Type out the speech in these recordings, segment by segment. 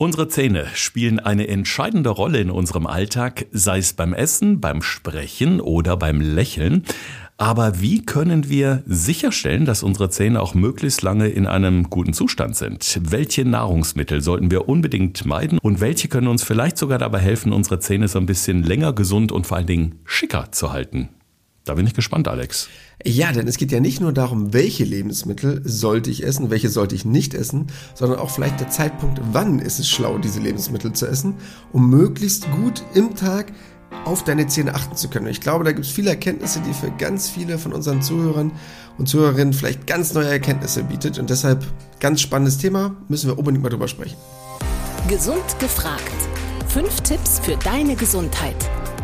Unsere Zähne spielen eine entscheidende Rolle in unserem Alltag, sei es beim Essen, beim Sprechen oder beim Lächeln. Aber wie können wir sicherstellen, dass unsere Zähne auch möglichst lange in einem guten Zustand sind? Welche Nahrungsmittel sollten wir unbedingt meiden und welche können uns vielleicht sogar dabei helfen, unsere Zähne so ein bisschen länger gesund und vor allen Dingen schicker zu halten? Da bin ich gespannt, Alex. Ja, denn es geht ja nicht nur darum, welche Lebensmittel sollte ich essen, welche sollte ich nicht essen, sondern auch vielleicht der Zeitpunkt, wann ist es schlau, diese Lebensmittel zu essen, um möglichst gut im Tag auf deine Zähne achten zu können. Ich glaube, da gibt es viele Erkenntnisse, die für ganz viele von unseren Zuhörern und Zuhörerinnen vielleicht ganz neue Erkenntnisse bietet. Und deshalb ganz spannendes Thema, müssen wir unbedingt mal drüber sprechen. Gesund gefragt. Fünf Tipps für deine Gesundheit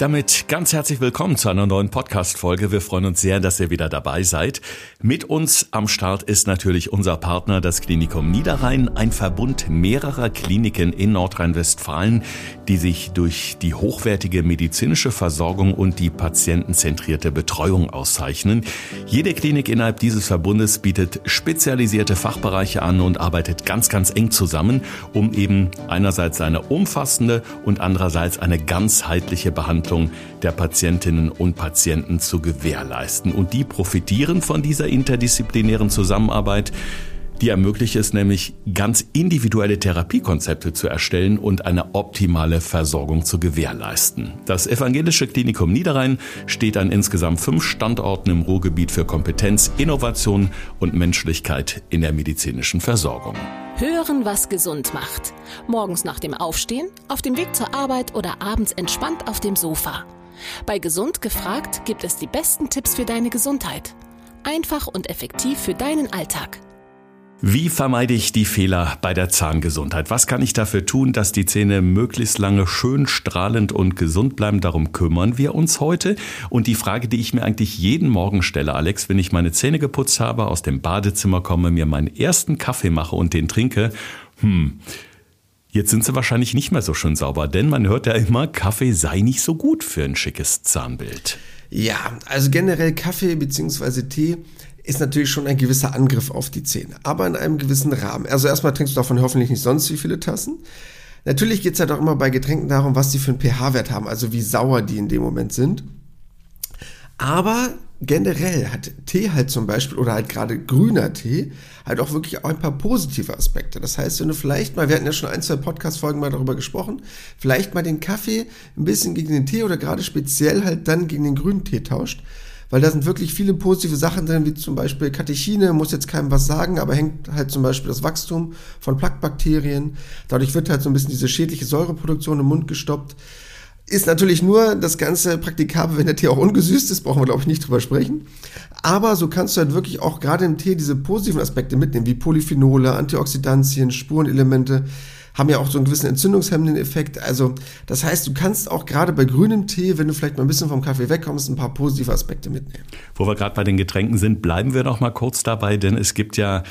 Damit ganz herzlich willkommen zu einer neuen Podcast-Folge. Wir freuen uns sehr, dass ihr wieder dabei seid. Mit uns am Start ist natürlich unser Partner, das Klinikum Niederrhein, ein Verbund mehrerer Kliniken in Nordrhein-Westfalen, die sich durch die hochwertige medizinische Versorgung und die patientenzentrierte Betreuung auszeichnen. Jede Klinik innerhalb dieses Verbundes bietet spezialisierte Fachbereiche an und arbeitet ganz, ganz eng zusammen, um eben einerseits eine umfassende und andererseits eine ganzheitliche Behandlung Behandlung der Patientinnen und Patienten zu gewährleisten. Und die profitieren von dieser interdisziplinären Zusammenarbeit. Die ermöglicht es nämlich, ganz individuelle Therapiekonzepte zu erstellen und eine optimale Versorgung zu gewährleisten. Das Evangelische Klinikum Niederrhein steht an insgesamt fünf Standorten im Ruhrgebiet für Kompetenz, Innovation und Menschlichkeit in der medizinischen Versorgung. Hören, was gesund macht. Morgens nach dem Aufstehen, auf dem Weg zur Arbeit oder abends entspannt auf dem Sofa. Bei Gesund gefragt gibt es die besten Tipps für deine Gesundheit. Einfach und effektiv für deinen Alltag. Wie vermeide ich die Fehler bei der Zahngesundheit? Was kann ich dafür tun, dass die Zähne möglichst lange schön strahlend und gesund bleiben? Darum kümmern wir uns heute. Und die Frage, die ich mir eigentlich jeden Morgen stelle, Alex, wenn ich meine Zähne geputzt habe, aus dem Badezimmer komme, mir meinen ersten Kaffee mache und den trinke, hm, Jetzt sind sie wahrscheinlich nicht mehr so schön sauber, denn man hört ja immer, Kaffee sei nicht so gut für ein schickes Zahnbild. Ja, also generell Kaffee bzw. Tee ist natürlich schon ein gewisser Angriff auf die Zähne, aber in einem gewissen Rahmen. Also erstmal trinkst du davon hoffentlich nicht sonst wie viele Tassen. Natürlich geht es halt auch immer bei Getränken darum, was die für einen pH-Wert haben, also wie sauer die in dem Moment sind. Aber generell hat Tee halt zum Beispiel oder halt gerade grüner Tee halt auch wirklich auch ein paar positive Aspekte. Das heißt, wenn du vielleicht mal, wir hatten ja schon ein, zwei Podcast-Folgen mal darüber gesprochen, vielleicht mal den Kaffee ein bisschen gegen den Tee oder gerade speziell halt dann gegen den grünen Tee tauscht, weil da sind wirklich viele positive Sachen drin, wie zum Beispiel Katechine, muss jetzt keinem was sagen, aber hängt halt zum Beispiel das Wachstum von Plaquebakterien. Dadurch wird halt so ein bisschen diese schädliche Säureproduktion im Mund gestoppt. Ist natürlich nur das Ganze praktikabel, wenn der Tee auch ungesüßt ist, brauchen wir glaube ich nicht drüber sprechen. Aber so kannst du halt wirklich auch gerade im Tee diese positiven Aspekte mitnehmen, wie Polyphenole, Antioxidantien, Spurenelemente haben ja auch so einen gewissen entzündungshemmenden Effekt. Also das heißt, du kannst auch gerade bei grünem Tee, wenn du vielleicht mal ein bisschen vom Kaffee wegkommst, ein paar positive Aspekte mitnehmen. Wo wir gerade bei den Getränken sind, bleiben wir noch mal kurz dabei, denn es gibt ja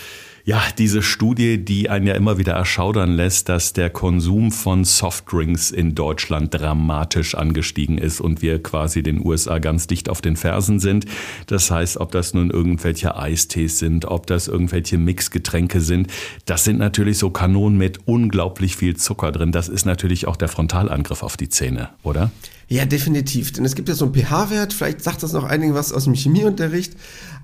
ja, diese Studie, die einen ja immer wieder erschaudern lässt, dass der Konsum von Softdrinks in Deutschland dramatisch angestiegen ist und wir quasi den USA ganz dicht auf den Fersen sind. Das heißt, ob das nun irgendwelche Eistees sind, ob das irgendwelche Mixgetränke sind, das sind natürlich so Kanonen mit unglaublich viel Zucker drin. Das ist natürlich auch der Frontalangriff auf die Zähne, oder? Ja, definitiv. Denn es gibt ja so einen pH-Wert, vielleicht sagt das noch einigen was aus dem Chemieunterricht,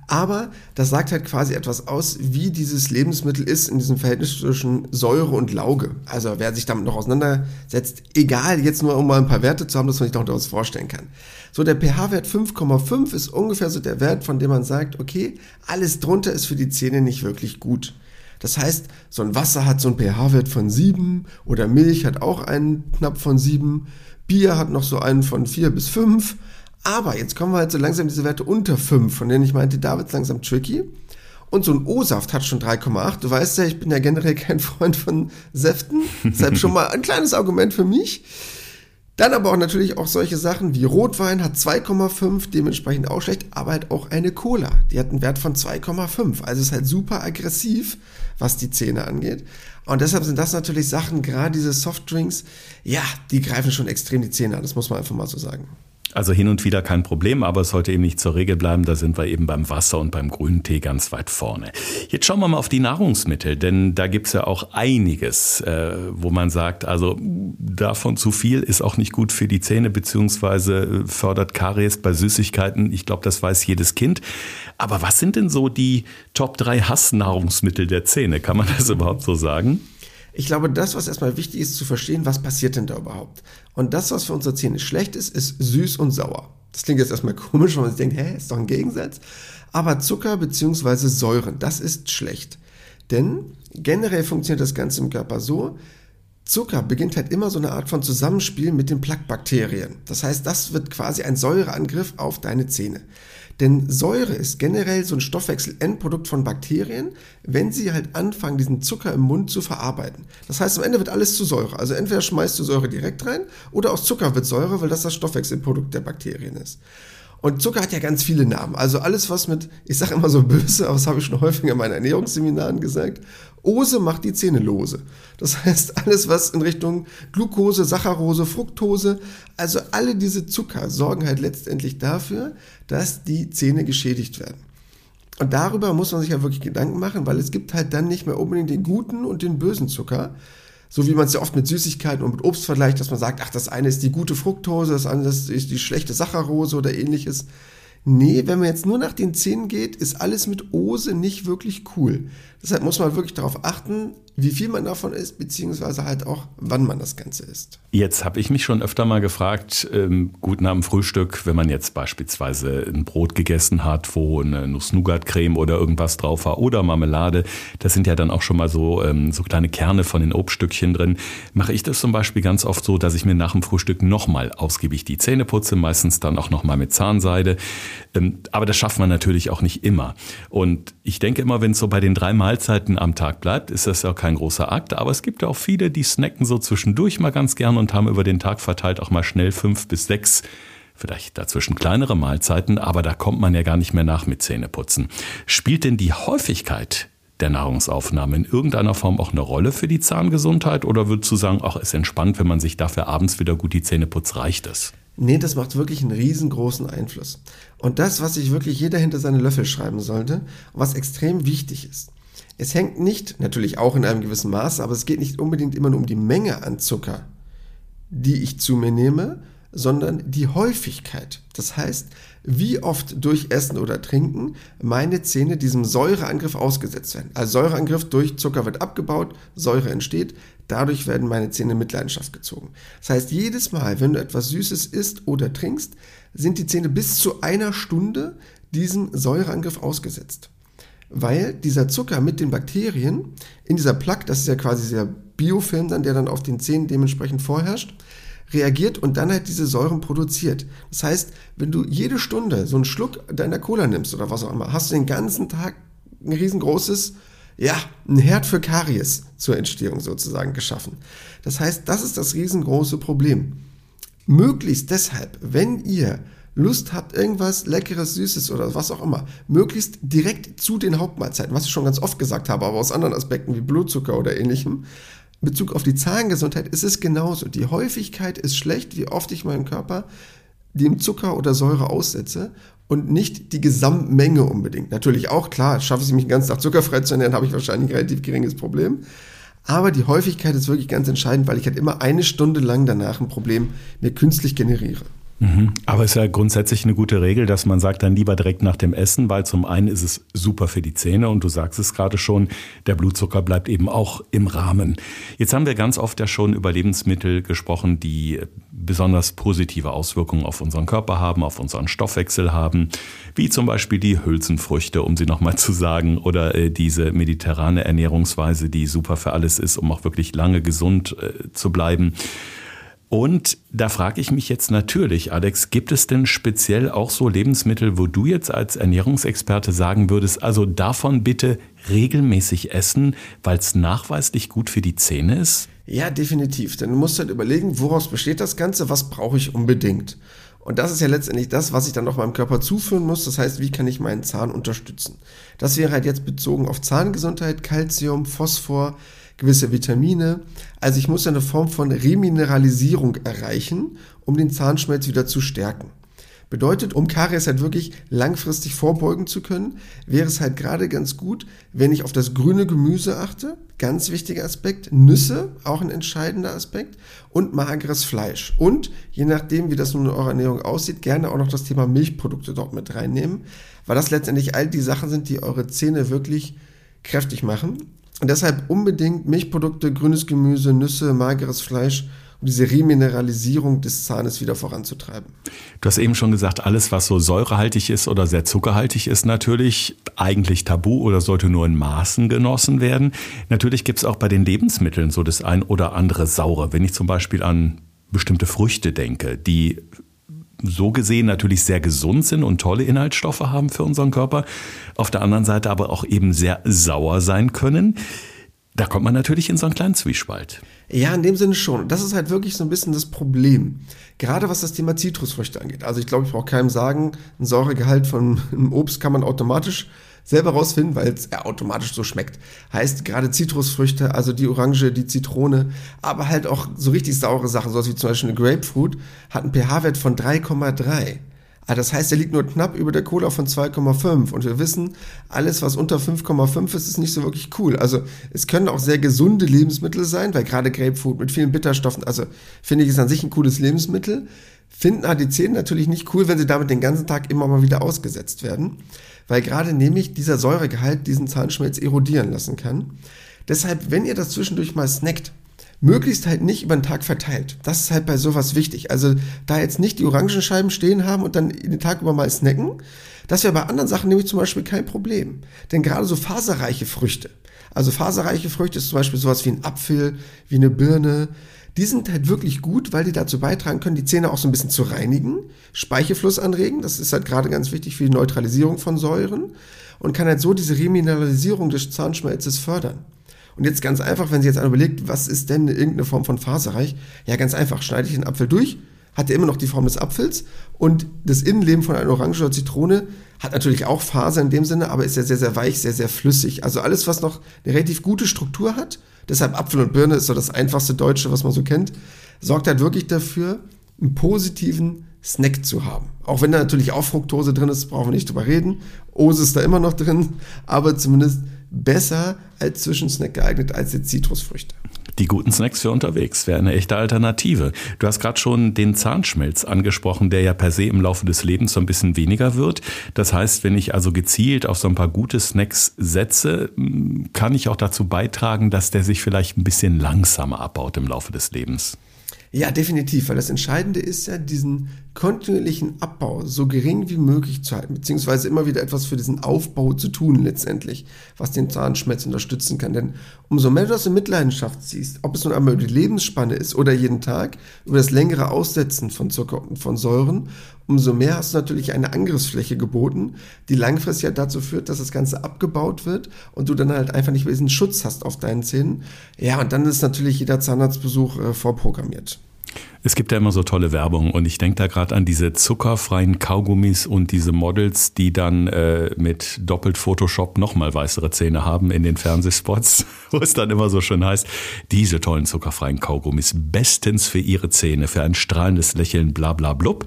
aber das sagt halt quasi etwas aus, wie dieses Lebensmittel ist in diesem Verhältnis zwischen Säure und Lauge. Also wer sich damit noch auseinandersetzt, egal jetzt nur um mal ein paar Werte zu haben, dass man sich noch daraus vorstellen kann. So der pH-Wert 5,5 ist ungefähr so der Wert, von dem man sagt, okay, alles drunter ist für die Zähne nicht wirklich gut. Das heißt, so ein Wasser hat so einen pH-Wert von 7 oder Milch hat auch einen knapp von 7, Bier hat noch so einen von 4 bis 5 aber jetzt kommen wir halt so langsam diese Werte unter 5, von denen ich meinte, da wird langsam tricky. Und so ein O-Saft hat schon 3,8. Du weißt ja, ich bin ja generell kein Freund von Säften. Deshalb schon mal ein kleines Argument für mich. Dann aber auch natürlich auch solche Sachen wie Rotwein hat 2,5, dementsprechend auch schlecht, aber halt auch eine Cola. Die hat einen Wert von 2,5. Also ist halt super aggressiv, was die Zähne angeht. Und deshalb sind das natürlich Sachen, gerade diese Softdrinks, ja, die greifen schon extrem die Zähne an, das muss man einfach mal so sagen. Also hin und wieder kein Problem, aber es sollte eben nicht zur Regel bleiben. Da sind wir eben beim Wasser und beim grünen Tee ganz weit vorne. Jetzt schauen wir mal auf die Nahrungsmittel, denn da gibt's ja auch einiges, äh, wo man sagt, also davon zu viel ist auch nicht gut für die Zähne, beziehungsweise fördert Karies bei Süßigkeiten. Ich glaube, das weiß jedes Kind. Aber was sind denn so die Top 3 Hassnahrungsmittel der Zähne? Kann man das überhaupt so sagen? Ich glaube, das, was erstmal wichtig ist, zu verstehen, was passiert denn da überhaupt. Und das, was für unsere Zähne schlecht ist, ist süß und sauer. Das klingt jetzt erstmal komisch, wenn man sich denkt, hä, ist doch ein Gegensatz. Aber Zucker bzw. Säuren, das ist schlecht. Denn generell funktioniert das Ganze im Körper so, Zucker beginnt halt immer so eine Art von Zusammenspiel mit den Plaquebakterien. Das heißt, das wird quasi ein Säureangriff auf deine Zähne. Denn Säure ist generell so ein Stoffwechsel-Endprodukt von Bakterien, wenn sie halt anfangen, diesen Zucker im Mund zu verarbeiten. Das heißt, am Ende wird alles zu Säure. Also entweder schmeißt du Säure direkt rein oder aus Zucker wird Säure, weil das das Stoffwechselprodukt der Bakterien ist. Und Zucker hat ja ganz viele Namen. Also alles, was mit, ich sage immer so böse, aber das habe ich schon häufiger in meinen Ernährungsseminaren gesagt, Ose macht die Zähne lose. Das heißt, alles, was in Richtung Glucose, Saccharose, Fructose, also alle diese Zucker sorgen halt letztendlich dafür, dass die Zähne geschädigt werden. Und darüber muss man sich ja wirklich Gedanken machen, weil es gibt halt dann nicht mehr unbedingt den guten und den bösen Zucker, so wie man es ja oft mit Süßigkeiten und mit Obst vergleicht, dass man sagt, ach, das eine ist die gute Fructose, das andere ist die schlechte Saccharose oder ähnliches. Nee, wenn man jetzt nur nach den Zähnen geht, ist alles mit Ose nicht wirklich cool. Deshalb muss man wirklich darauf achten, wie viel man davon isst, beziehungsweise halt auch, wann man das Ganze isst. Jetzt habe ich mich schon öfter mal gefragt, ähm, gut nach dem Frühstück, wenn man jetzt beispielsweise ein Brot gegessen hat, wo eine Nuss-Nougat-Creme oder irgendwas drauf war oder Marmelade, das sind ja dann auch schon mal so, ähm, so kleine Kerne von den Obststückchen drin, mache ich das zum Beispiel ganz oft so, dass ich mir nach dem Frühstück nochmal ausgiebig die Zähne putze, meistens dann auch nochmal mit Zahnseide. Ähm, aber das schafft man natürlich auch nicht immer. Und ich denke immer, wenn es so bei den drei Mahlzeiten am Tag bleibt, ist das ja auch kein großer Akt, aber es gibt ja auch viele, die snacken so zwischendurch mal ganz gern und haben über den Tag verteilt auch mal schnell fünf bis sechs vielleicht dazwischen kleinere Mahlzeiten, aber da kommt man ja gar nicht mehr nach mit Zähneputzen. Spielt denn die Häufigkeit der Nahrungsaufnahme in irgendeiner Form auch eine Rolle für die Zahngesundheit oder würdest du sagen, auch ist entspannt, wenn man sich dafür abends wieder gut die Zähne putzt, reicht es? Nee, das macht wirklich einen riesengroßen Einfluss. Und das, was sich wirklich jeder hinter seine Löffel schreiben sollte, was extrem wichtig ist, es hängt nicht, natürlich auch in einem gewissen Maße, aber es geht nicht unbedingt immer nur um die Menge an Zucker, die ich zu mir nehme, sondern die Häufigkeit. Das heißt, wie oft durch Essen oder Trinken meine Zähne diesem Säureangriff ausgesetzt werden. Also Säureangriff durch Zucker wird abgebaut, Säure entsteht, dadurch werden meine Zähne in Mitleidenschaft gezogen. Das heißt, jedes Mal, wenn du etwas Süßes isst oder trinkst, sind die Zähne bis zu einer Stunde diesem Säureangriff ausgesetzt weil dieser Zucker mit den Bakterien in dieser Plaque, das ist ja quasi der Biofilm dann, der dann auf den Zähnen dementsprechend vorherrscht, reagiert und dann halt diese Säuren produziert. Das heißt, wenn du jede Stunde so einen Schluck deiner Cola nimmst oder was auch immer, hast du den ganzen Tag ein riesengroßes, ja, ein Herd für Karies zur Entstehung sozusagen geschaffen. Das heißt, das ist das riesengroße Problem. Möglichst deshalb, wenn ihr Lust habt, irgendwas Leckeres, Süßes oder was auch immer, möglichst direkt zu den Hauptmahlzeiten, was ich schon ganz oft gesagt habe, aber aus anderen Aspekten wie Blutzucker oder ähnlichem. In Bezug auf die Zahngesundheit ist es genauso. Die Häufigkeit ist schlecht, wie oft ich meinen Körper dem Zucker oder Säure aussetze und nicht die Gesamtmenge unbedingt. Natürlich auch, klar, schaffe ich mich den ganzen Tag zuckerfrei zu ernähren, habe ich wahrscheinlich ein relativ geringes Problem. Aber die Häufigkeit ist wirklich ganz entscheidend, weil ich halt immer eine Stunde lang danach ein Problem mir künstlich generiere. Mhm. Aber es ist ja grundsätzlich eine gute Regel, dass man sagt dann lieber direkt nach dem Essen, weil zum einen ist es super für die Zähne und du sagst es gerade schon, der Blutzucker bleibt eben auch im Rahmen. Jetzt haben wir ganz oft ja schon über Lebensmittel gesprochen, die besonders positive Auswirkungen auf unseren Körper haben, auf unseren Stoffwechsel haben, wie zum Beispiel die Hülsenfrüchte, um sie nochmal zu sagen, oder äh, diese mediterrane Ernährungsweise, die super für alles ist, um auch wirklich lange gesund äh, zu bleiben. Und da frage ich mich jetzt natürlich, Alex, gibt es denn speziell auch so Lebensmittel, wo du jetzt als Ernährungsexperte sagen würdest, also davon bitte regelmäßig essen, weil es nachweislich gut für die Zähne ist? Ja, definitiv. Denn du musst halt überlegen, woraus besteht das Ganze, was brauche ich unbedingt. Und das ist ja letztendlich das, was ich dann noch meinem Körper zuführen muss. Das heißt, wie kann ich meinen Zahn unterstützen? Das wäre halt jetzt bezogen auf Zahngesundheit, Calcium, Phosphor, gewisse Vitamine. Also ich muss eine Form von Remineralisierung erreichen um den Zahnschmelz wieder zu stärken. Bedeutet, um Karies halt wirklich langfristig vorbeugen zu können, wäre es halt gerade ganz gut, wenn ich auf das grüne Gemüse achte. Ganz wichtiger Aspekt. Nüsse, auch ein entscheidender Aspekt. Und mageres Fleisch. Und je nachdem, wie das nun in eurer Ernährung aussieht, gerne auch noch das Thema Milchprodukte dort mit reinnehmen. Weil das letztendlich all die Sachen sind, die eure Zähne wirklich kräftig machen. Und deshalb unbedingt Milchprodukte, grünes Gemüse, Nüsse, mageres Fleisch um diese Remineralisierung des Zahnes wieder voranzutreiben. Du hast eben schon gesagt, alles, was so säurehaltig ist oder sehr zuckerhaltig ist, natürlich eigentlich tabu oder sollte nur in Maßen genossen werden. Natürlich gibt es auch bei den Lebensmitteln so das ein oder andere Saure. Wenn ich zum Beispiel an bestimmte Früchte denke, die so gesehen natürlich sehr gesund sind und tolle Inhaltsstoffe haben für unseren Körper, auf der anderen Seite aber auch eben sehr sauer sein können. Da kommt man natürlich in so einen kleinen Zwiespalt. Ja, in dem Sinne schon. Das ist halt wirklich so ein bisschen das Problem. Gerade was das Thema Zitrusfrüchte angeht. Also ich glaube, ich brauche keinem sagen, ein Säuregehalt von einem Obst kann man automatisch selber rausfinden, weil es automatisch so schmeckt. Heißt gerade Zitrusfrüchte, also die Orange, die Zitrone, aber halt auch so richtig saure Sachen, sowas wie zum Beispiel eine Grapefruit, hat einen pH-Wert von 3,3. Also das heißt, er liegt nur knapp über der Cola von 2,5. Und wir wissen, alles, was unter 5,5 ist, ist nicht so wirklich cool. Also es können auch sehr gesunde Lebensmittel sein, weil gerade Grapefruit mit vielen Bitterstoffen, also finde ich, ist an sich ein cooles Lebensmittel. Finden AD10 natürlich nicht cool, wenn sie damit den ganzen Tag immer mal wieder ausgesetzt werden. Weil gerade nämlich dieser Säuregehalt diesen Zahnschmelz erodieren lassen kann. Deshalb, wenn ihr das zwischendurch mal snackt, möglichst halt nicht über den Tag verteilt. Das ist halt bei sowas wichtig. Also da jetzt nicht die Orangenscheiben stehen haben und dann den Tag über mal snacken. Das wäre bei anderen Sachen nämlich zum Beispiel kein Problem. Denn gerade so faserreiche Früchte, also faserreiche Früchte ist zum Beispiel sowas wie ein Apfel, wie eine Birne, die sind halt wirklich gut, weil die dazu beitragen können, die Zähne auch so ein bisschen zu reinigen, Speichelfluss anregen, das ist halt gerade ganz wichtig für die Neutralisierung von Säuren und kann halt so diese Remineralisierung des Zahnschmelzes fördern. Und jetzt ganz einfach, wenn Sie jetzt überlegt, was ist denn irgendeine Form von Faserreich? Ja, ganz einfach, schneide ich den Apfel durch, hat er immer noch die Form des Apfels und das Innenleben von einer Orange oder Zitrone hat natürlich auch Faser in dem Sinne, aber ist ja sehr, sehr weich, sehr, sehr flüssig. Also alles, was noch eine relativ gute Struktur hat, deshalb Apfel und Birne ist so das einfachste Deutsche, was man so kennt, sorgt halt wirklich dafür, einen positiven Snack zu haben. Auch wenn da natürlich auch Fructose drin ist, brauchen wir nicht drüber reden. Ose ist da immer noch drin, aber zumindest besser als Zwischensnack geeignet als jetzt Zitrusfrüchte. Die guten Snacks für unterwegs wäre eine echte Alternative. Du hast gerade schon den Zahnschmelz angesprochen, der ja per se im Laufe des Lebens so ein bisschen weniger wird. Das heißt, wenn ich also gezielt auf so ein paar gute Snacks setze, kann ich auch dazu beitragen, dass der sich vielleicht ein bisschen langsamer abbaut im Laufe des Lebens. Ja, definitiv, weil das Entscheidende ist ja, diesen kontinuierlichen Abbau so gering wie möglich zu halten, beziehungsweise immer wieder etwas für diesen Aufbau zu tun letztendlich, was den Zahnschmelz unterstützen kann. Denn umso mehr du das in Mitleidenschaft ziehst, ob es nun einmal über die Lebensspanne ist oder jeden Tag, über das längere Aussetzen von Zucker und von Säuren, umso mehr hast du natürlich eine Angriffsfläche geboten, die langfristig halt dazu führt, dass das Ganze abgebaut wird und du dann halt einfach nicht mehr diesen Schutz hast auf deinen Zähnen. Ja, und dann ist natürlich jeder Zahnarztbesuch äh, vorprogrammiert. Es gibt ja immer so tolle Werbung und ich denke da gerade an diese zuckerfreien Kaugummis und diese Models, die dann äh, mit doppelt Photoshop nochmal weißere Zähne haben in den Fernsehspots, wo es dann immer so schön heißt, diese tollen zuckerfreien Kaugummis bestens für ihre Zähne, für ein strahlendes Lächeln, bla bla blub.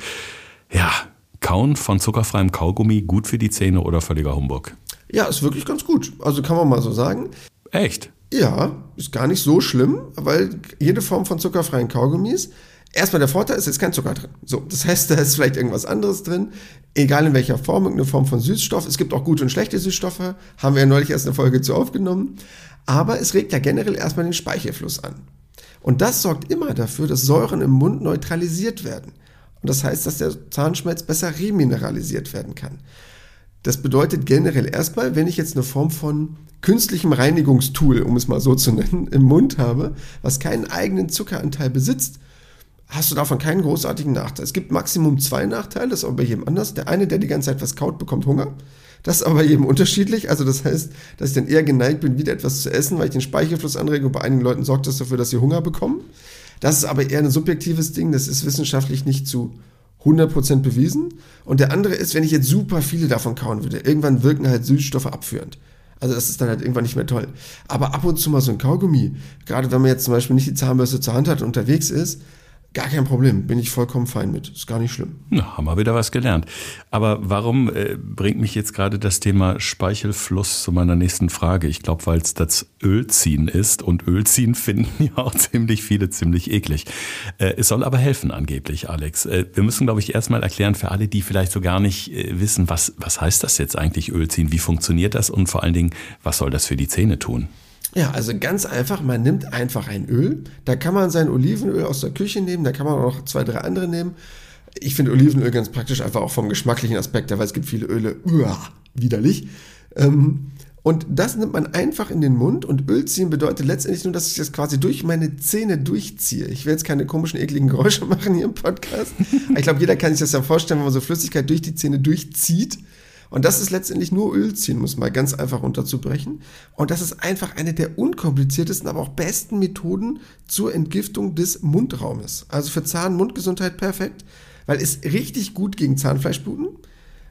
Ja, Kauen von zuckerfreiem Kaugummi gut für die Zähne oder völliger Humbug? Ja, ist wirklich ganz gut. Also kann man mal so sagen. Echt? Ja, ist gar nicht so schlimm, weil jede Form von zuckerfreien Kaugummis Erstmal der Vorteil ist, es ist kein Zucker drin. So, das heißt, da ist vielleicht irgendwas anderes drin, egal in welcher Form, irgendeine Form von Süßstoff. Es gibt auch gute und schlechte Süßstoffe, haben wir ja neulich erst eine Folge zu aufgenommen. Aber es regt ja generell erstmal den Speichelfluss an. Und das sorgt immer dafür, dass Säuren im Mund neutralisiert werden. Und das heißt, dass der Zahnschmelz besser remineralisiert werden kann. Das bedeutet generell erstmal, wenn ich jetzt eine Form von künstlichem Reinigungstool, um es mal so zu nennen, im Mund habe, was keinen eigenen Zuckeranteil besitzt, hast du davon keinen großartigen Nachteil. Es gibt Maximum zwei Nachteile, das ist aber bei jedem anders. Der eine, der die ganze Zeit was kaut, bekommt Hunger. Das ist aber bei jedem unterschiedlich. Also das heißt, dass ich dann eher geneigt bin, wieder etwas zu essen, weil ich den Speichelfluss anrege und bei einigen Leuten sorgt das dafür, dass sie Hunger bekommen. Das ist aber eher ein subjektives Ding, das ist wissenschaftlich nicht zu 100% bewiesen. Und der andere ist, wenn ich jetzt super viele davon kauen würde, irgendwann wirken halt Süßstoffe abführend. Also das ist dann halt irgendwann nicht mehr toll. Aber ab und zu mal so ein Kaugummi, gerade wenn man jetzt zum Beispiel nicht die Zahnbürste zur Hand hat und unterwegs ist, Gar kein Problem, bin ich vollkommen fein mit. Ist gar nicht schlimm. Na, haben wir wieder was gelernt. Aber warum äh, bringt mich jetzt gerade das Thema Speichelfluss zu meiner nächsten Frage? Ich glaube, weil es das Ölziehen ist und Ölziehen finden ja auch ziemlich viele ziemlich eklig. Äh, es soll aber helfen angeblich, Alex. Äh, wir müssen, glaube ich, erstmal erklären für alle, die vielleicht so gar nicht äh, wissen, was, was heißt das jetzt eigentlich Ölziehen? Wie funktioniert das? Und vor allen Dingen, was soll das für die Zähne tun? Ja, also ganz einfach, man nimmt einfach ein Öl. Da kann man sein Olivenöl aus der Küche nehmen, da kann man auch noch zwei, drei andere nehmen. Ich finde Olivenöl ganz praktisch, einfach auch vom geschmacklichen Aspekt, weil es gibt viele Öle, uah, widerlich. Ähm, und das nimmt man einfach in den Mund und Öl ziehen bedeutet letztendlich nur, dass ich das quasi durch meine Zähne durchziehe. Ich will jetzt keine komischen, ekligen Geräusche machen hier im Podcast. ich glaube, jeder kann sich das ja vorstellen, wenn man so Flüssigkeit durch die Zähne durchzieht. Und das ist letztendlich nur Öl ziehen, muss man ganz einfach runterzubrechen. Und das ist einfach eine der unkompliziertesten, aber auch besten Methoden zur Entgiftung des Mundraumes. Also für Zahn-Mundgesundheit perfekt, weil es richtig gut gegen Zahnfleischbluten,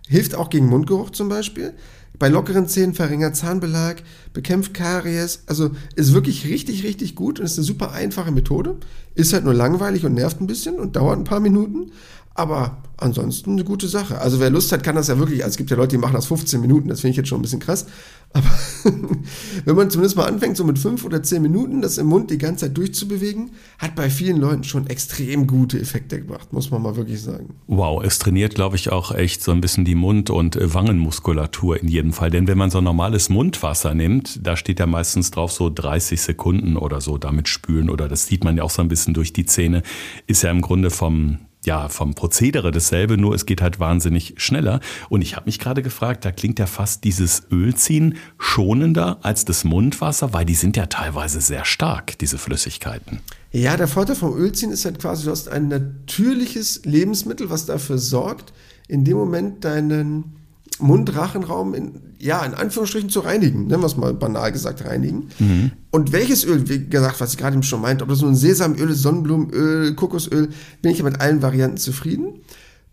hilft auch gegen Mundgeruch zum Beispiel. Bei lockeren Zähnen verringert Zahnbelag, bekämpft Karies, also ist wirklich richtig, richtig gut und ist eine super einfache Methode. Ist halt nur langweilig und nervt ein bisschen und dauert ein paar Minuten, aber ansonsten eine gute Sache. Also wer Lust hat, kann das ja wirklich. Also es gibt ja Leute, die machen das 15 Minuten. Das finde ich jetzt schon ein bisschen krass. Aber wenn man zumindest mal anfängt, so mit 5 oder 10 Minuten das im Mund die ganze Zeit durchzubewegen, hat bei vielen Leuten schon extrem gute Effekte gebracht, muss man mal wirklich sagen. Wow, es trainiert, glaube ich, auch echt so ein bisschen die Mund- und äh, Wangenmuskulatur in jedem Fall. Denn wenn man so normales Mundwasser nimmt, da steht ja meistens drauf so 30 Sekunden oder so damit spülen oder das sieht man ja auch so ein bisschen durch die Zähne, ist ja im Grunde vom ja, vom Prozedere dasselbe, nur es geht halt wahnsinnig schneller. Und ich habe mich gerade gefragt, da klingt ja fast dieses Ölziehen schonender als das Mundwasser, weil die sind ja teilweise sehr stark, diese Flüssigkeiten. Ja, der Vorteil vom Ölziehen ist halt quasi, du hast ein natürliches Lebensmittel, was dafür sorgt, in dem Moment deinen Mundrachenraum in, ja, in Anführungsstrichen zu reinigen, nennen wir es mal banal gesagt, reinigen. Mhm. Und welches Öl, wie gesagt, was ich gerade eben schon meinte, ob das nun Sesamöl ist, Sonnenblumenöl, Kokosöl, bin ich ja mit allen Varianten zufrieden.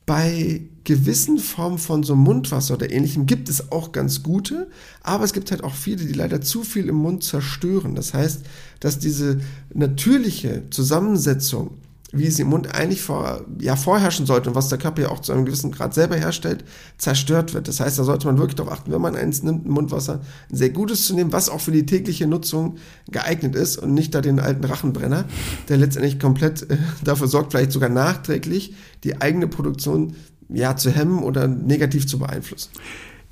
Bei gewissen Formen von so Mundwasser oder ähnlichem gibt es auch ganz gute, aber es gibt halt auch viele, die leider zu viel im Mund zerstören. Das heißt, dass diese natürliche Zusammensetzung wie es im Mund eigentlich vor, ja, vorherrschen sollte und was der Körper ja auch zu einem gewissen Grad selber herstellt, zerstört wird. Das heißt, da sollte man wirklich darauf achten, wenn man eins nimmt, ein Mundwasser, ein sehr gutes zu nehmen, was auch für die tägliche Nutzung geeignet ist und nicht da den alten Rachenbrenner, der letztendlich komplett äh, dafür sorgt, vielleicht sogar nachträglich die eigene Produktion ja, zu hemmen oder negativ zu beeinflussen.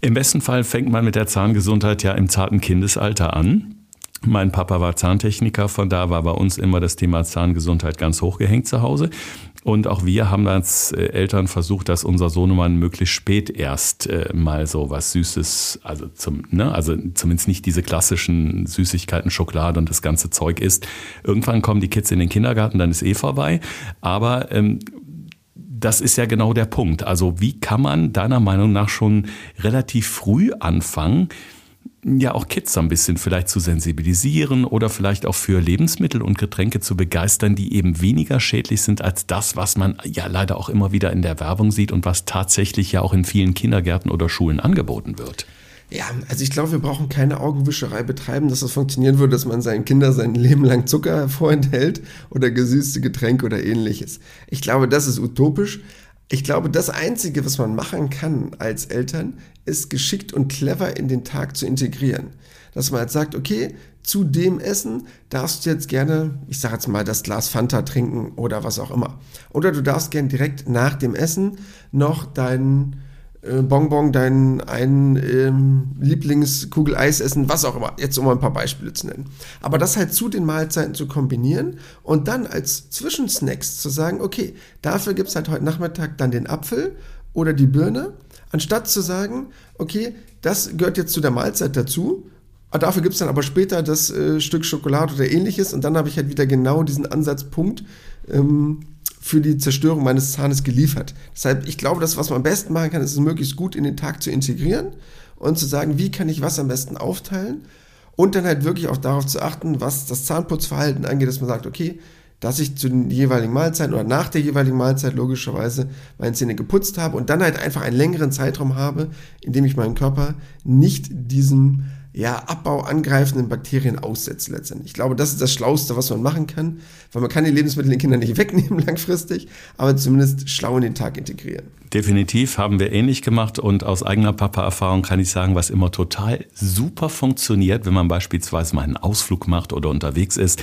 Im besten Fall fängt man mit der Zahngesundheit ja im zarten Kindesalter an. Mein Papa war Zahntechniker, von da war bei uns immer das Thema Zahngesundheit ganz hochgehängt zu Hause. Und auch wir haben als äh, Eltern versucht, dass unser Sohnemann möglichst spät erst äh, mal so was Süßes, also zum, ne, also zumindest nicht diese klassischen Süßigkeiten, Schokolade und das ganze Zeug isst. Irgendwann kommen die Kids in den Kindergarten, dann ist eh vorbei. Aber ähm, das ist ja genau der Punkt. Also wie kann man deiner Meinung nach schon relativ früh anfangen, ja auch Kids ein bisschen vielleicht zu sensibilisieren oder vielleicht auch für Lebensmittel und Getränke zu begeistern, die eben weniger schädlich sind als das, was man ja leider auch immer wieder in der Werbung sieht und was tatsächlich ja auch in vielen Kindergärten oder Schulen angeboten wird. Ja, also ich glaube, wir brauchen keine Augenwischerei betreiben, dass das funktionieren würde, dass man seinen Kindern sein Leben lang Zucker vorenthält oder gesüßte Getränke oder ähnliches. Ich glaube, das ist utopisch. Ich glaube, das Einzige, was man machen kann als Eltern, ist geschickt und clever in den Tag zu integrieren. Dass man jetzt sagt, okay, zu dem Essen darfst du jetzt gerne, ich sage jetzt mal, das Glas Fanta trinken oder was auch immer. Oder du darfst gerne direkt nach dem Essen noch deinen äh, Bonbon, deinen einen ähm, Lieblingskugel Eis essen, was auch immer. Jetzt um mal ein paar Beispiele zu nennen. Aber das halt zu den Mahlzeiten zu kombinieren und dann als Zwischensnacks zu sagen, okay, dafür gibt es halt heute Nachmittag dann den Apfel oder die Birne, anstatt zu sagen, okay, das gehört jetzt zu der Mahlzeit dazu. Dafür gibt es dann aber später das äh, Stück Schokolade oder ähnliches und dann habe ich halt wieder genau diesen Ansatzpunkt, ähm, für die Zerstörung meines Zahnes geliefert. Deshalb, ich glaube, das, was man am besten machen kann, ist es möglichst gut in den Tag zu integrieren und zu sagen, wie kann ich was am besten aufteilen und dann halt wirklich auch darauf zu achten, was das Zahnputzverhalten angeht, dass man sagt, okay, dass ich zu den jeweiligen Mahlzeiten oder nach der jeweiligen Mahlzeit logischerweise meine Zähne geputzt habe und dann halt einfach einen längeren Zeitraum habe, in dem ich meinen Körper nicht diesem ja, Abbau angreifenden Bakterien aussetzt letztendlich. Ich glaube, das ist das Schlauste, was man machen kann, weil man kann die Lebensmittel den Kindern nicht wegnehmen langfristig, aber zumindest schlau in den Tag integrieren. Definitiv haben wir ähnlich gemacht und aus eigener Papa-Erfahrung kann ich sagen, was immer total super funktioniert, wenn man beispielsweise mal einen Ausflug macht oder unterwegs ist,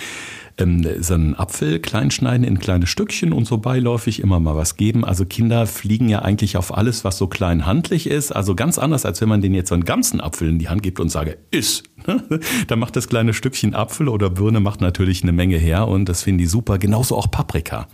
ähm, so einen Apfel klein schneiden in kleine Stückchen und so beiläufig immer mal was geben. Also Kinder fliegen ja eigentlich auf alles, was so klein handlich ist. Also ganz anders, als wenn man denen jetzt so einen ganzen Apfel in die Hand gibt und sage, iss. da macht das kleine Stückchen Apfel oder Birne macht natürlich eine Menge her und das finden die super. Genauso auch Paprika.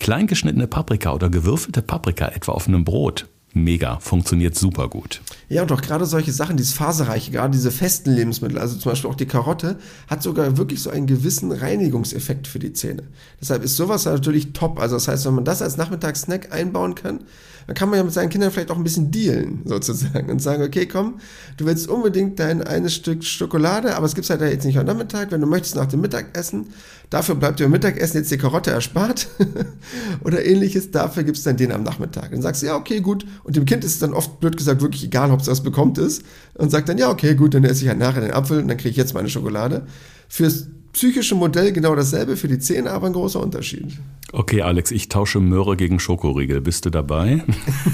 Kleingeschnittene Paprika oder gewürfelte Paprika etwa auf einem Brot mega, funktioniert super gut. Ja, und auch gerade solche Sachen, dieses Faserreiche, gerade diese festen Lebensmittel, also zum Beispiel auch die Karotte, hat sogar wirklich so einen gewissen Reinigungseffekt für die Zähne. Deshalb ist sowas natürlich top. Also das heißt, wenn man das als Nachmittagssnack einbauen kann, dann kann man ja mit seinen Kindern vielleicht auch ein bisschen dealen, sozusagen, und sagen, okay, komm, du willst unbedingt dein eines Stück Schokolade, aber es gibt's halt jetzt nicht am Nachmittag, wenn du möchtest nach dem Mittagessen, dafür bleibt dir am Mittagessen jetzt die Karotte erspart. Oder ähnliches, dafür gibt's dann den am Nachmittag. Dann sagst du, ja, okay, gut, und dem Kind ist es dann oft, blöd gesagt, wirklich egal, ob es was bekommt ist, und sagt dann, ja, okay, gut, dann esse ich halt nachher den Apfel und dann kriege ich jetzt meine Schokolade. Fürs psychische Modell genau dasselbe, für die Zähne aber ein großer Unterschied. Okay, Alex, ich tausche Möhre gegen Schokoriegel. Bist du dabei?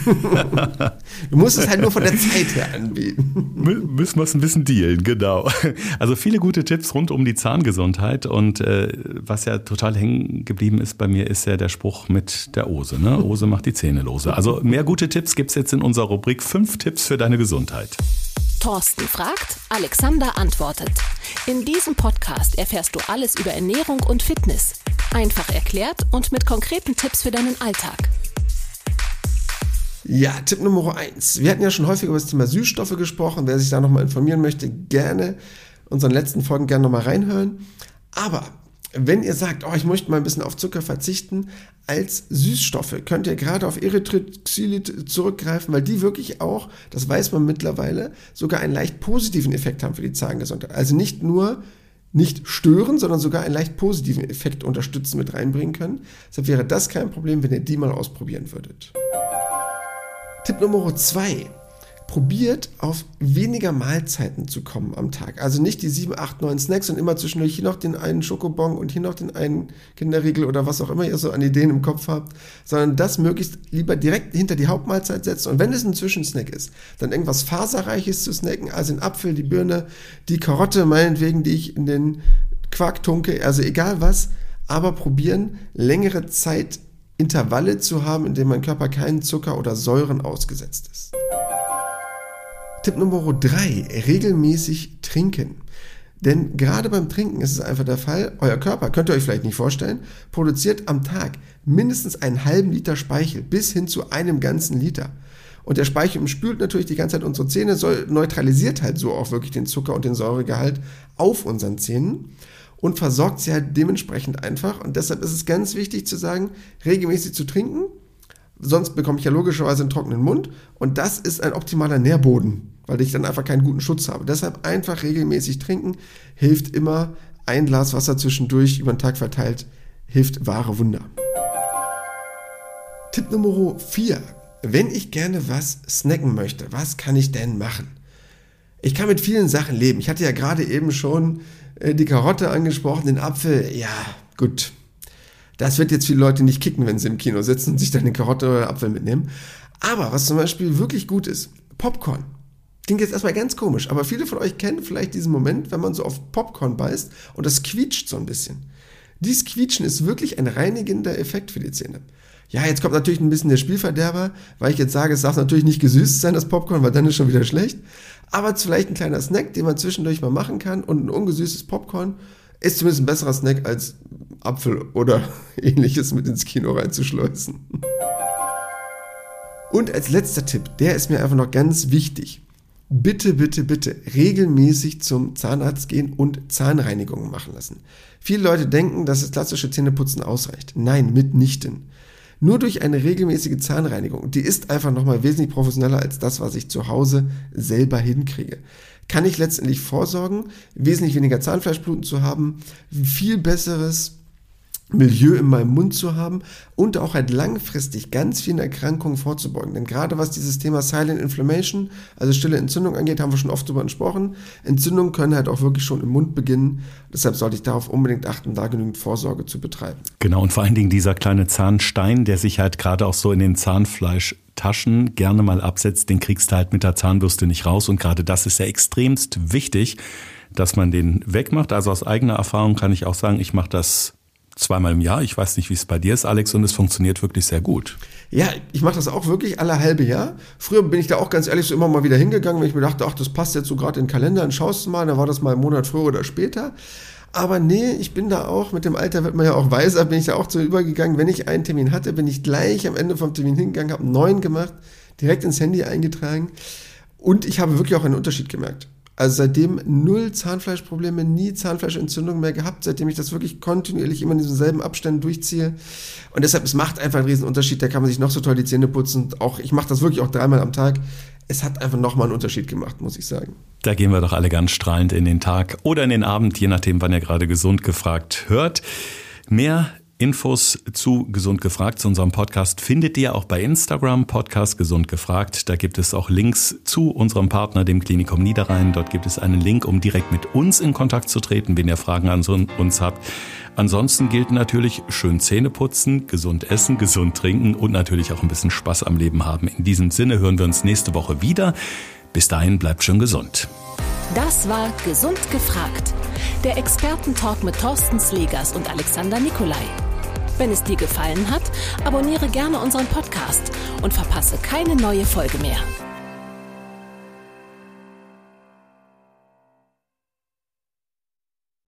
du musst es halt nur von der Zeit her anbieten. Müssen wir es ein bisschen dealen, genau. Also viele gute Tipps rund um die Zahngesundheit und äh, was ja total hängen geblieben ist bei mir, ist ja der Spruch mit der Ose. Ne? Ose macht die Zähne lose. Also mehr gute Tipps gibt es jetzt in unserer Rubrik Fünf Tipps für deine Gesundheit. Thorsten fragt, Alexander antwortet. In diesem Podcast erfährst du alles über Ernährung und Fitness. Einfach erklärt und mit konkreten Tipps für deinen Alltag. Ja, Tipp Nummer eins. Wir hatten ja schon häufig über das Thema Süßstoffe gesprochen. Wer sich da nochmal informieren möchte, gerne unseren letzten Folgen gerne nochmal reinhören. Aber wenn ihr sagt, oh, ich möchte mal ein bisschen auf Zucker verzichten, als Süßstoffe könnt ihr gerade auf Erythroxylit zurückgreifen, weil die wirklich auch, das weiß man mittlerweile, sogar einen leicht positiven Effekt haben für die Zahngesundheit. Also nicht nur nicht stören, sondern sogar einen leicht positiven Effekt unterstützen mit reinbringen können. Deshalb wäre das kein Problem, wenn ihr die mal ausprobieren würdet. Tipp Nummer zwei probiert auf weniger Mahlzeiten zu kommen am Tag. Also nicht die 7, 8, 9 Snacks und immer zwischendurch hier noch den einen Schokobon und hier noch den einen Kinderriegel oder was auch immer ihr so an Ideen im Kopf habt, sondern das möglichst lieber direkt hinter die Hauptmahlzeit setzen. Und wenn es ein Zwischensnack ist, dann irgendwas Faserreiches zu snacken, also den Apfel, die Birne, die Karotte meinetwegen, die ich in den Quark tunke, also egal was, aber probieren, längere Zeit Intervalle zu haben, in denen mein Körper keinen Zucker oder Säuren ausgesetzt ist. Tipp Nummer drei: regelmäßig trinken. Denn gerade beim Trinken ist es einfach der Fall, euer Körper, könnt ihr euch vielleicht nicht vorstellen, produziert am Tag mindestens einen halben Liter Speichel bis hin zu einem ganzen Liter. Und der Speichel spült natürlich die ganze Zeit unsere Zähne, soll, neutralisiert halt so auch wirklich den Zucker und den Säuregehalt auf unseren Zähnen und versorgt sie halt dementsprechend einfach. Und deshalb ist es ganz wichtig zu sagen, regelmäßig zu trinken Sonst bekomme ich ja logischerweise einen trockenen Mund und das ist ein optimaler Nährboden, weil ich dann einfach keinen guten Schutz habe. Deshalb einfach regelmäßig trinken hilft immer. Ein Glas Wasser zwischendurch über den Tag verteilt hilft wahre Wunder. Tipp Nummer 4. Wenn ich gerne was snacken möchte, was kann ich denn machen? Ich kann mit vielen Sachen leben. Ich hatte ja gerade eben schon äh, die Karotte angesprochen, den Apfel. Ja, gut, das wird jetzt viele Leute nicht kicken, wenn sie im Kino sitzen und sich dann eine Karotte oder Apfel mitnehmen. Aber was zum Beispiel wirklich gut ist, Popcorn. Klingt jetzt erstmal ganz komisch, aber viele von euch kennen vielleicht diesen Moment, wenn man so auf Popcorn beißt und das quietscht so ein bisschen. Dies Quietschen ist wirklich ein reinigender Effekt für die Zähne. Ja, jetzt kommt natürlich ein bisschen der Spielverderber, weil ich jetzt sage, es darf natürlich nicht gesüßt sein, das Popcorn, weil dann ist schon wieder schlecht. Aber vielleicht ein kleiner Snack, den man zwischendurch mal machen kann und ein ungesüßtes Popcorn ist zumindest ein besserer Snack als Apfel oder ähnliches mit ins Kino reinzuschleusen. Und als letzter Tipp, der ist mir einfach noch ganz wichtig. Bitte, bitte, bitte regelmäßig zum Zahnarzt gehen und Zahnreinigungen machen lassen. Viele Leute denken, dass das klassische Zähneputzen ausreicht. Nein, mitnichten. Nur durch eine regelmäßige Zahnreinigung, die ist einfach nochmal wesentlich professioneller als das, was ich zu Hause selber hinkriege kann ich letztendlich vorsorgen, wesentlich weniger Zahnfleischbluten zu haben, viel besseres Milieu in meinem Mund zu haben und auch halt langfristig ganz vielen Erkrankungen vorzubeugen. Denn gerade was dieses Thema Silent Inflammation, also stille Entzündung angeht, haben wir schon oft drüber gesprochen. Entzündungen können halt auch wirklich schon im Mund beginnen. Deshalb sollte ich darauf unbedingt achten, da genügend Vorsorge zu betreiben. Genau, und vor allen Dingen dieser kleine Zahnstein, der sich halt gerade auch so in den Zahnfleischtaschen gerne mal absetzt, den kriegst du halt mit der Zahnbürste nicht raus. Und gerade das ist ja extremst wichtig, dass man den wegmacht. Also aus eigener Erfahrung kann ich auch sagen, ich mache das zweimal im Jahr. Ich weiß nicht, wie es bei dir ist, Alex, und es funktioniert wirklich sehr gut. Ja, ich mache das auch wirklich alle halbe Jahr. Früher bin ich da auch ganz ehrlich so immer mal wieder hingegangen, wenn ich mir dachte, ach, das passt jetzt so gerade in den Kalender, dann schaust du mal, dann war das mal einen Monat früher oder später. Aber nee, ich bin da auch, mit dem Alter wird man ja auch weiser, bin ich da auch zu übergegangen. Wenn ich einen Termin hatte, bin ich gleich am Ende vom Termin hingegangen, habe neuen gemacht, direkt ins Handy eingetragen. Und ich habe wirklich auch einen Unterschied gemerkt. Also seitdem null Zahnfleischprobleme, nie Zahnfleischentzündung mehr gehabt, seitdem ich das wirklich kontinuierlich immer in diesen selben Abständen durchziehe. Und deshalb, es macht einfach einen riesen Unterschied. Da kann man sich noch so toll die Zähne putzen. Auch, ich mache das wirklich auch dreimal am Tag. Es hat einfach nochmal einen Unterschied gemacht, muss ich sagen. Da gehen wir doch alle ganz strahlend in den Tag oder in den Abend, je nachdem, wann ihr gerade gesund gefragt hört. Mehr Infos zu Gesund gefragt, zu unserem Podcast, findet ihr auch bei Instagram, Podcast Gesund gefragt. Da gibt es auch Links zu unserem Partner, dem Klinikum Niederrhein. Dort gibt es einen Link, um direkt mit uns in Kontakt zu treten, wenn ihr Fragen an uns habt. Ansonsten gilt natürlich schön Zähne putzen, gesund essen, gesund trinken und natürlich auch ein bisschen Spaß am Leben haben. In diesem Sinne hören wir uns nächste Woche wieder. Bis dahin bleibt schön gesund. Das war Gesund gefragt. Der Expertentalk mit Thorsten Slegers und Alexander Nikolai. Wenn es dir gefallen hat, abonniere gerne unseren Podcast und verpasse keine neue Folge mehr.